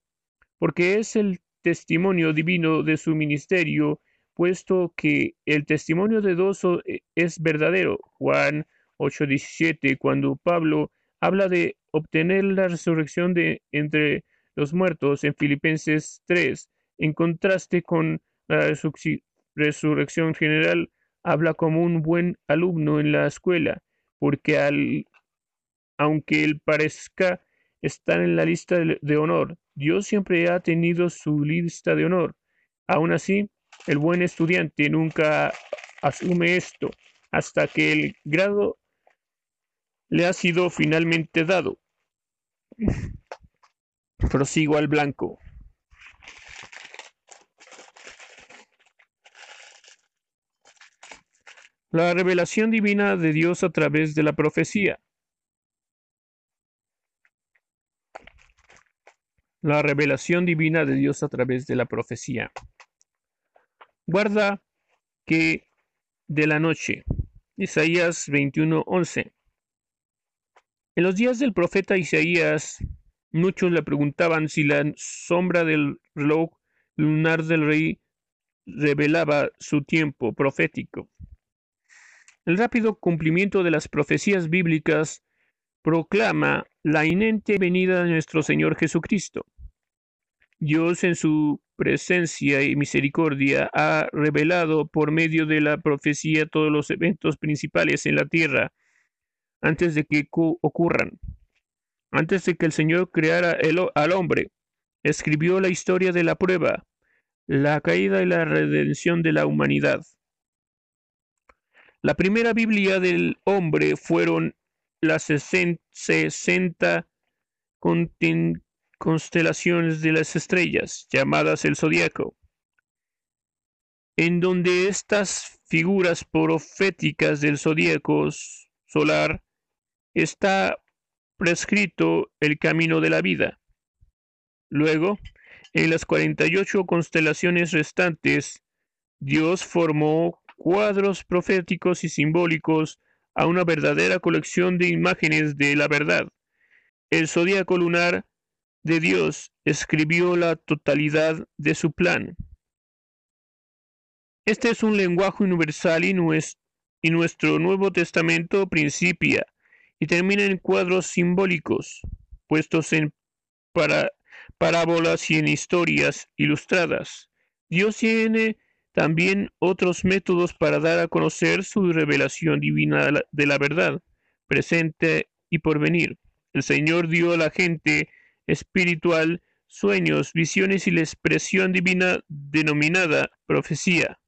[SPEAKER 1] Porque es el testimonio divino de su ministerio, puesto que el testimonio de dos e, es verdadero. Juan 8:17, cuando Pablo habla de obtener la resurrección de entre los muertos en Filipenses 3, en contraste con la resurrección general, habla como un buen alumno en la escuela porque al, aunque él parezca estar en la lista de, honor, Dios siempre ha tenido su lista de honor. Aún así, El buen estudiante nunca asume esto hasta que el grado le ha sido finalmente dado. Prosigo al blanco. La revelación divina de Dios a través de la profecía. La revelación divina de Dios a través de la profecía. Guarda que de la noche. Isaías 21:11. En los días del profeta Isaías, muchos le preguntaban si la sombra del reloj lunar del rey revelaba su tiempo profético. El rápido cumplimiento de las profecías bíblicas proclama la inente venida de nuestro Señor Jesucristo. Dios en su presencia y misericordia ha revelado por medio de la profecía todos los eventos principales en la tierra antes de que ocurran. Antes de que el Señor creara al hombre, escribió la historia de la prueba, la caída y la redención de la humanidad. La primera Biblia del hombre fueron las sesenta constelaciones de las estrellas, llamadas el zodiaco, en donde estas figuras proféticas del zodiaco solar está prescrito el camino de la vida. Luego, en las 48 constelaciones restantes, Dios formó cuadros proféticos y simbólicos a una verdadera colección de imágenes de la verdad. El zodíaco lunar de Dios escribió la totalidad de su plan. Este es un lenguaje universal y, nuestro Nuevo Testamento principia y termina en cuadros simbólicos, puestos en parábolas y en historias ilustradas. Dios tiene también otros métodos para dar a conocer su revelación divina de la verdad, presente y por venir. El Señor dio a la gente espiritual sueños, visiones y la expresión divina denominada profecía.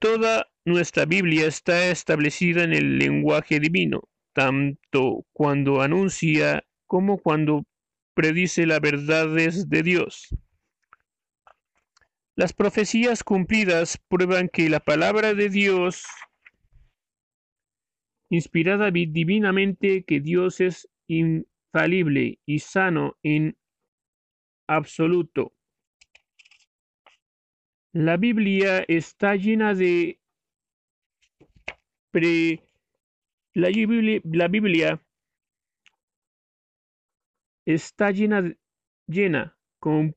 [SPEAKER 1] Toda nuestra Biblia está establecida en el lenguaje divino, tanto cuando anuncia como cuando predice las verdades de Dios. Las profecías cumplidas prueban que la palabra de Dios, inspirada divinamente, que Dios es infalible y sano en absoluto. La Biblia está llena de la, Biblia, la Biblia está llena, llena con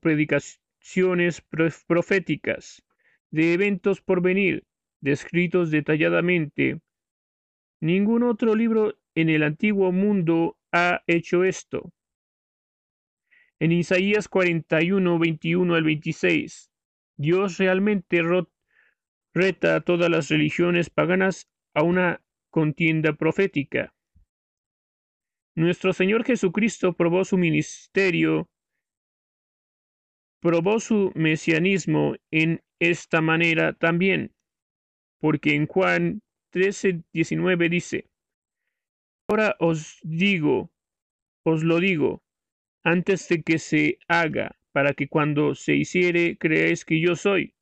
[SPEAKER 1] proféticas, de eventos por venir, descritos detalladamente. Ningún otro libro en el antiguo mundo ha hecho esto. En Isaías 41, 21 al 26, Dios realmente reta a todas las religiones paganas a una contienda profética. Nuestro Señor Jesucristo probó su ministerio probó su mesianismo en esta manera también, porque en Juan 13, 19 dice, Ahora os digo, os lo digo, antes de que se haga, para que cuando se hiciere creáis que yo soy.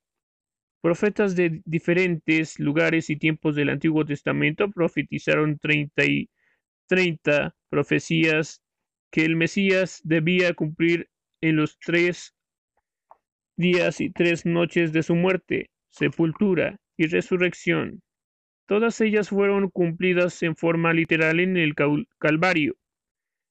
[SPEAKER 1] Profetas de diferentes lugares y tiempos del Antiguo Testamento profetizaron treinta y treinta profecías que el Mesías debía cumplir en los tres días y tres noches de su muerte, sepultura y resurrección. Todas ellas fueron cumplidas en forma literal en el Calvario.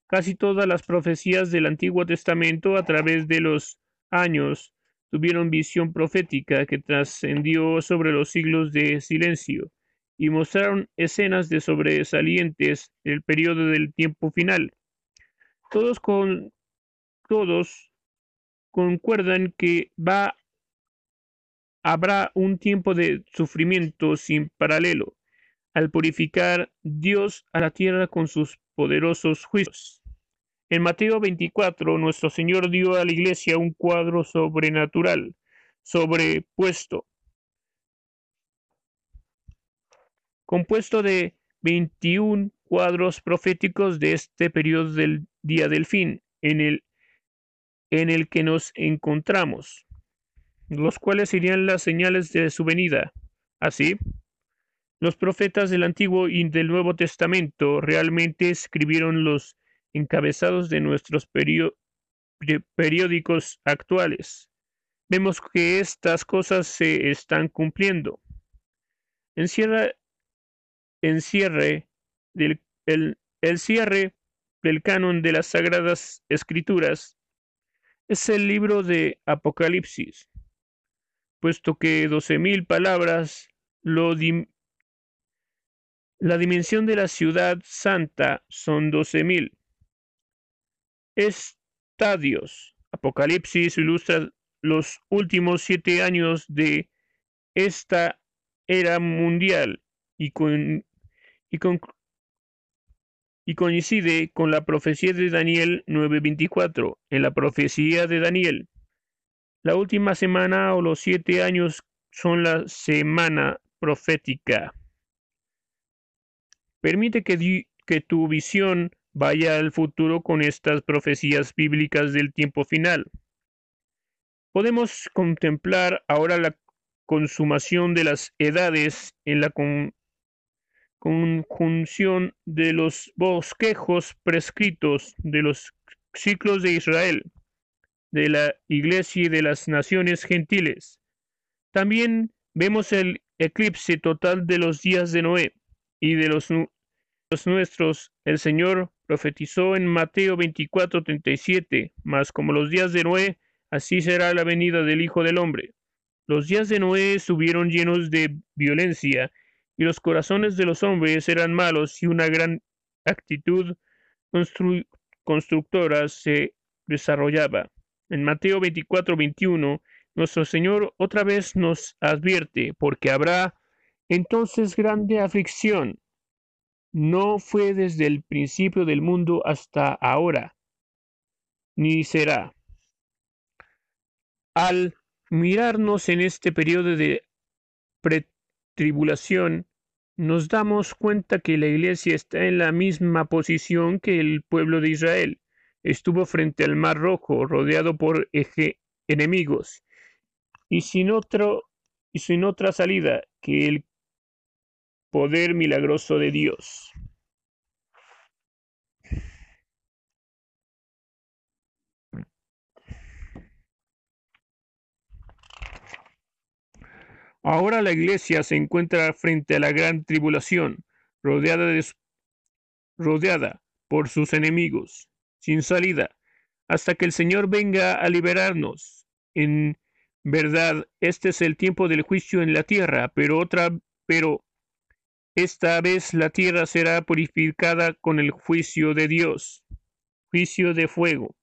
[SPEAKER 1] Casi todas las profecías del Antiguo Testamento a través de los años tuvieron visión profética que trascendió sobre los siglos de silencio y mostraron escenas de sobresalientes el periodo del tiempo final. Todos con todos concuerdan que va habrá un tiempo de sufrimiento sin paralelo al purificar Dios a la tierra con sus poderosos juicios. En Mateo 24, nuestro Señor dio a la iglesia un cuadro sobrenatural sobrepuesto, compuesto de 21 cuadros proféticos de este periodo del día del fin, en el, en el que nos encontramos, los cuales serían las señales de su venida. Así, los profetas del Antiguo y del Nuevo Testamento realmente escribieron los encabezados de nuestros periódicos actuales. Vemos que estas cosas se están cumpliendo. Encierra, encierre del, el, el cierre del canon de las Sagradas Escrituras es el libro de Apocalipsis, puesto que doce mil palabras lo la dimensión de la ciudad santa son doce mil estadios. Apocalipsis ilustra los últimos siete años de esta era mundial y, y, con, y coincide con la profecía de Daniel 9:24. En la profecía de Daniel, la última semana o los siete años son la semana profética. Permite que, tu visión vaya al futuro con estas profecías bíblicas del tiempo final. Podemos contemplar ahora la consumación de las edades en la conjunción de los bosquejos prescritos de los ciclos de Israel, de la Iglesia y de las naciones gentiles. También vemos el eclipse total de los días de Noé y de los, los nuestros. El Señor profetizó en Mateo 24:37, mas como los días de Noé, así será la venida del Hijo del Hombre. Los días de Noé estuvieron llenos de violencia y los corazones de los hombres eran malos y una gran actitud constructora se desarrollaba. En Mateo 24, 21, nuestro Señor otra vez nos advierte, porque habrá entonces grande aflicción. No fue desde el principio del mundo hasta ahora, ni será. Al mirarnos en este periodo de pretribulación, nos damos cuenta que la Iglesia está en la misma posición que el pueblo de Israel. Estuvo frente al Mar Rojo, rodeado por eje enemigos, y sin, otro, y sin otra salida que el poder milagroso de Dios. Ahora la iglesia se encuentra frente a la gran tribulación, rodeada, de, rodeada por sus enemigos, sin salida, hasta que el Señor venga a liberarnos. En verdad, este es el tiempo del juicio en la tierra, pero otra, pero esta vez la tierra será purificada con el juicio de Dios, juicio de fuego.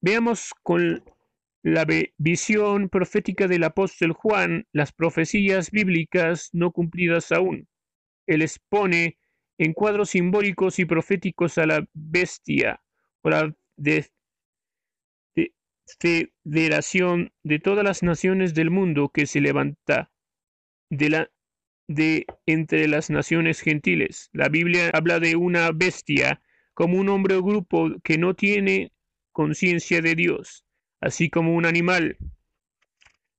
[SPEAKER 1] Veamos con la visión profética del apóstol Juan, las profecías bíblicas no cumplidas aún. Él expone en cuadros simbólicos y proféticos a la bestia o la federación de todas las naciones del mundo que se levanta de, la, de entre las naciones gentiles. La Biblia habla de una bestia como un hombre o grupo que no tiene conciencia de Dios así como un animal.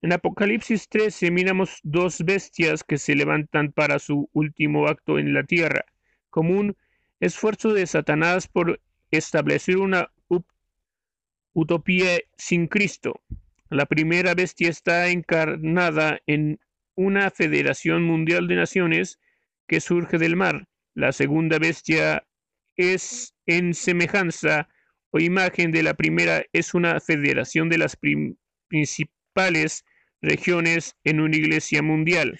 [SPEAKER 1] En Apocalipsis 13 miramos dos bestias que se levantan para su último acto en la tierra, como un esfuerzo de Satanás por establecer una utopía sin Cristo. La primera bestia está encarnada en una federación mundial de naciones que surge del mar. La segunda bestia es en semejanza o imagen de la primera es una federación de las principales regiones en una iglesia mundial.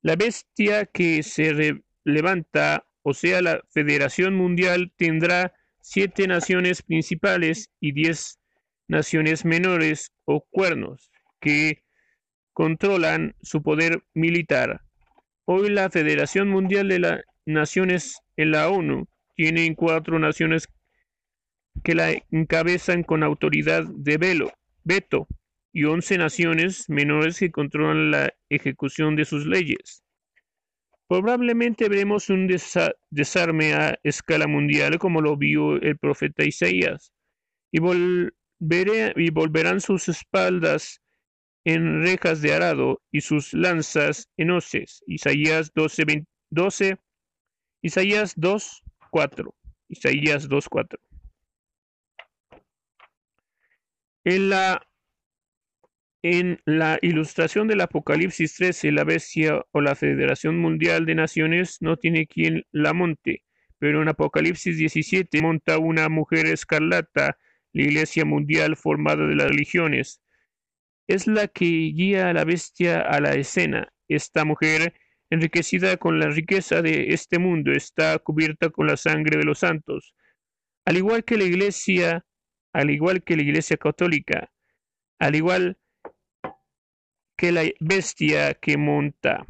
[SPEAKER 1] La bestia que se levanta, o sea, la Federación Mundial, tendrá siete naciones principales y diez naciones menores o cuernos que controlan su poder militar. Hoy la Federación Mundial de las Naciones en la ONU tiene cuatro naciones que la encabezan con autoridad de velo, veto y once naciones menores que controlan la ejecución de sus leyes. Probablemente veremos un desarme a escala mundial como lo vio el profeta Isaías, y, volverán sus espaldas en rejas de arado y sus lanzas en hoces. Isaías 12, 12 Isaías 2, 4. Isaías 2, 4. En la, en la ilustración del Apocalipsis 13, la bestia o la Federación Mundial de Naciones no tiene quien la monte, pero en Apocalipsis 17 monta una mujer escarlata, la Iglesia Mundial formada de las religiones. Es la que guía a la bestia a la escena. Esta mujer, enriquecida con la riqueza de este mundo, está cubierta con la sangre de los santos. Al igual que la Iglesia al igual que la Iglesia Católica, al igual que la bestia que monta.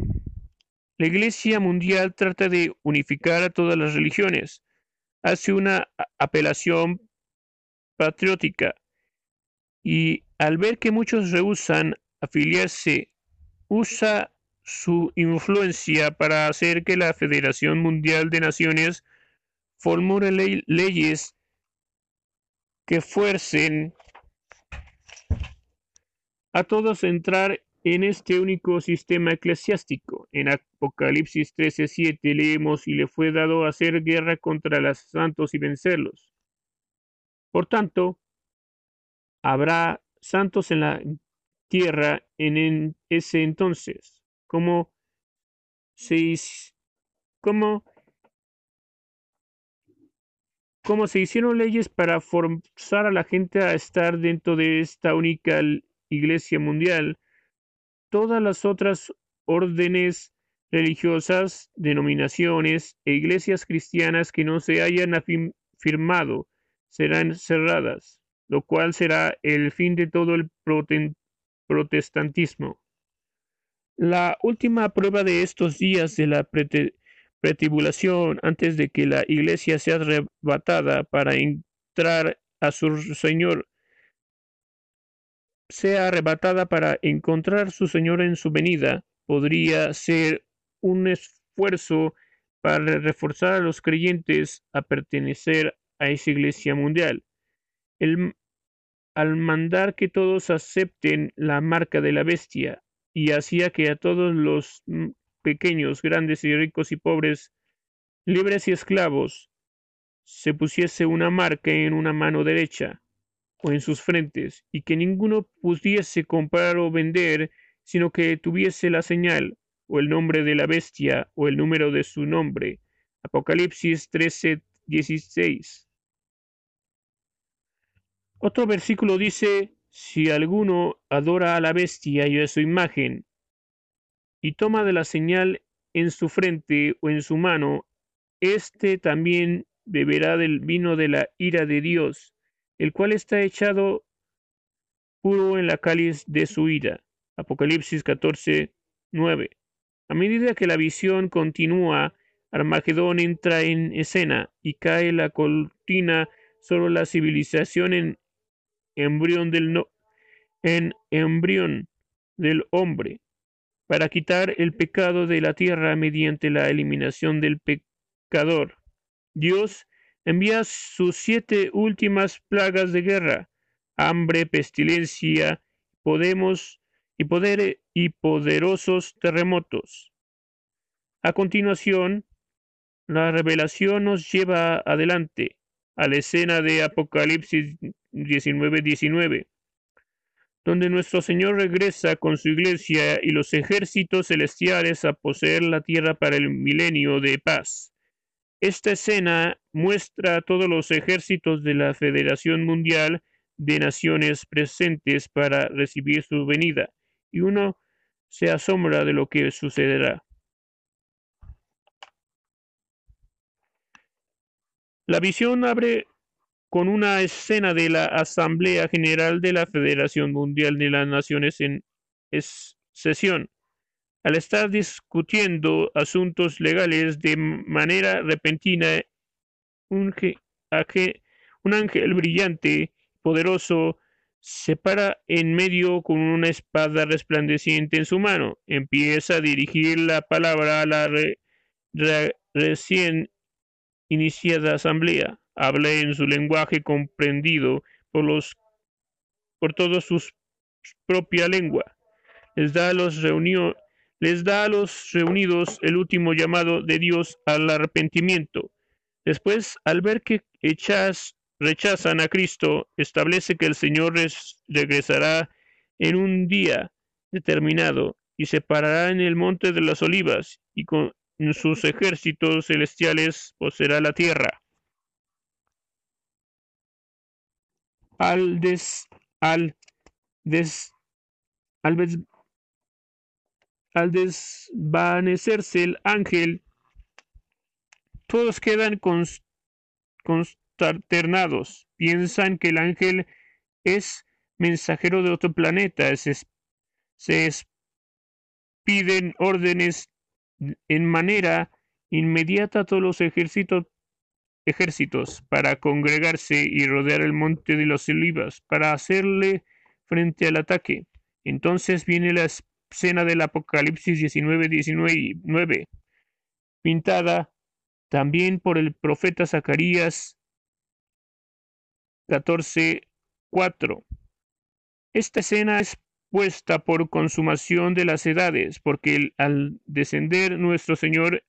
[SPEAKER 1] La Iglesia Mundial trata de unificar a todas las religiones, hace una apelación patriótica y al ver que muchos rehusan afiliarse, usa su influencia para hacer que la Federación Mundial de Naciones formule leyes que fuercen a todos a entrar en este único sistema eclesiástico. En Apocalipsis 13:7 leemos y le fue dado hacer guerra contra los santos y vencerlos. Por tanto, habrá santos en la tierra en, ese entonces, como se, como como se hicieron leyes para forzar a la gente a estar dentro de esta única iglesia mundial, todas las otras órdenes religiosas, denominaciones e iglesias cristianas que no se hayan firmado serán cerradas, lo cual será el fin de todo el protestantismo. La última prueba de estos días de la pretribulación antes de que la iglesia sea arrebatada para entrar a su Señor, sea arrebatada para encontrar su Señor en su venida, podría ser un esfuerzo para reforzar a los creyentes a pertenecer a esa iglesia mundial. El, al mandar que todos acepten la marca de la bestia y hacía que a todos los pequeños, grandes y ricos y pobres, libres y esclavos, se pusiese una marca en una mano derecha o en sus frentes, y que ninguno pudiese comprar o vender, sino que tuviese la señal, o el nombre de la bestia, o el número de su nombre. Apocalipsis 13, 16. Otro versículo dice, si alguno adora a la bestia y a su imagen, y toma de la señal en su frente o en su mano, éste también beberá del vino de la ira de Dios, el cual está echado puro en la cáliz de su ira. Apocalipsis 14, 9. A medida que la visión continúa, Armagedón entra en escena y cae la cortina sobre la civilización embrión del no, en embrión del hombre para quitar el pecado de la tierra mediante la eliminación del pecador. Dios envía sus siete últimas plagas de guerra, hambre, pestilencia, podemos y poder y poderosos terremotos. A continuación, la revelación nos lleva adelante a la escena de Apocalipsis 19:19 donde nuestro Señor regresa con su iglesia y los ejércitos celestiales a poseer la tierra para el milenio de paz. Esta escena muestra a todos los ejércitos de la Federación Mundial de Naciones presentes para recibir su venida, y uno se asombra de lo que sucederá. La visión abre con una escena de la Asamblea General de la Federación Mundial de las Naciones en sesión. Al estar discutiendo asuntos legales de manera repentina, un, ángel brillante, poderoso, se para en medio con una espada resplandeciente en su mano. Empieza a dirigir la palabra a la recién iniciada asamblea. Habla en su lenguaje comprendido por los por todos sus propia lengua. Les da a los les da a los reunidos el último llamado de Dios al arrepentimiento. Después, al ver que echas rechazan a Cristo, establece que el Señor regresará en un día determinado y se parará en el monte de las olivas y con sus ejércitos celestiales poseerá la tierra. Al des, al des, al, al desvanecerse el ángel, todos quedan con, con ternados piensan que el ángel es mensajero de otro planeta, se, se piden órdenes en manera inmediata a todos los ejércitos, ejércitos para congregarse y rodear el monte de los olivas para hacerle frente al ataque. Entonces viene la escena del Apocalipsis 19, 19, pintada también por el profeta Zacarías 14.4. Esta escena es puesta por consumación de las edades, porque al descender nuestro Señor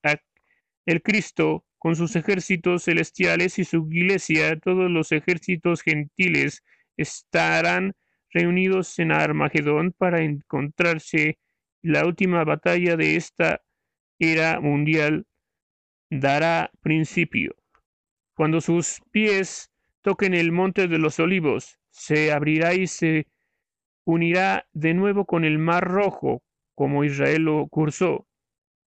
[SPEAKER 1] el Cristo con sus ejércitos celestiales y su iglesia, todos los ejércitos gentiles estarán reunidos en Armagedón para encontrarse la última batalla de esta era mundial dará principio. Cuando sus pies toquen el monte de los olivos, se abrirá y se unirá de nuevo con el mar rojo, como Israel lo cursó.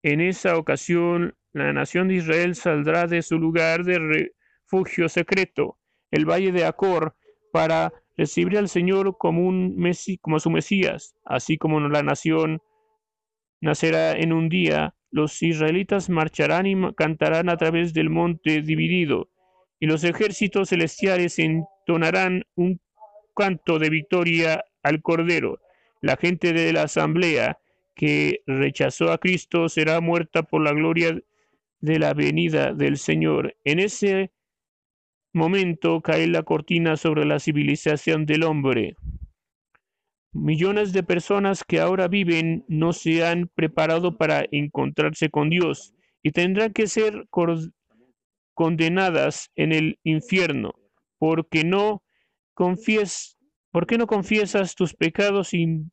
[SPEAKER 1] En esa ocasión, la nación de Israel saldrá de su lugar de refugio secreto, el valle de Acor, para recibir al Señor como, un como su Mesías, así como la nación nacerá en un día, los israelitas marcharán y cantarán a través del monte dividido, y los ejércitos celestiales entonarán un canto de victoria al Cordero. La gente de la asamblea que rechazó a Cristo será muerta por la gloria de la venida del Señor. En ese momento cae la cortina sobre la civilización del hombre. Millones de personas que ahora viven no se han preparado para encontrarse con Dios y tendrán que ser condenadas en el infierno, porque no ¿por qué no confiesas tus pecados y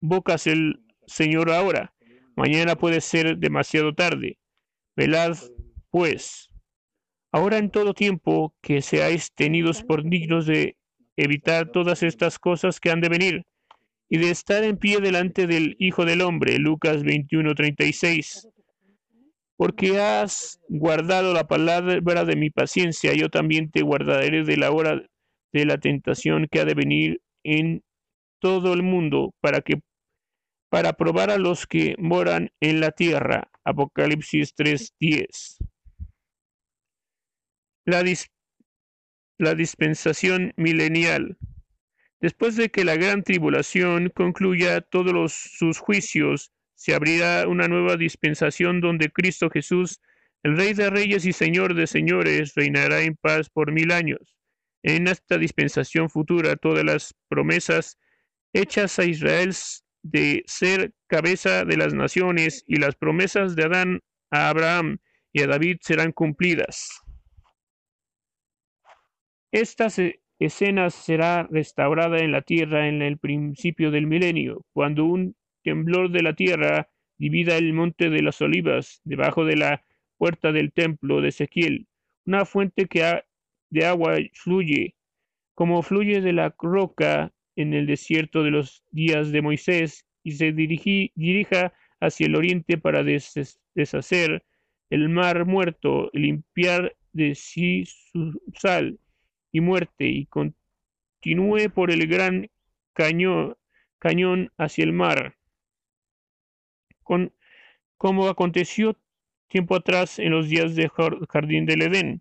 [SPEAKER 1] invocas el Señor ahora? Mañana puede ser demasiado tarde. Velad, pues, ahora en todo tiempo que seáis tenidos por dignos de evitar todas estas cosas que han de venir y de estar en pie delante del Hijo del Hombre. Lucas 21:36 porque has guardado la palabra de mi paciencia, yo también te guardaré de la hora de la tentación que ha de venir en todo el mundo para que para probar a los que moran en la tierra. Apocalipsis 3:10. La, la dispensación milenial. Después de que la gran tribulación concluya todos sus juicios, se abrirá una nueva dispensación donde Cristo Jesús, el Rey de Reyes y Señor de Señores, reinará en paz por mil años. En esta dispensación futura, todas las promesas hechas a Israel de ser cabeza de las naciones y las promesas de Adán a Abraham y a David serán cumplidas. Estas escenas será restaurada en la tierra en el principio del milenio, cuando un temblor de la tierra divida el monte de las olivas debajo de la puerta del templo de Ezequiel, una fuente que de agua fluye, como fluye de la roca en el desierto de los días de Moisés, y se dirija hacia el oriente para deshacer el mar muerto, limpiar de sí su sal y muerte, y continúe por el gran cañón, cañón hacia el mar como aconteció tiempo atrás en los días del jardín del Edén.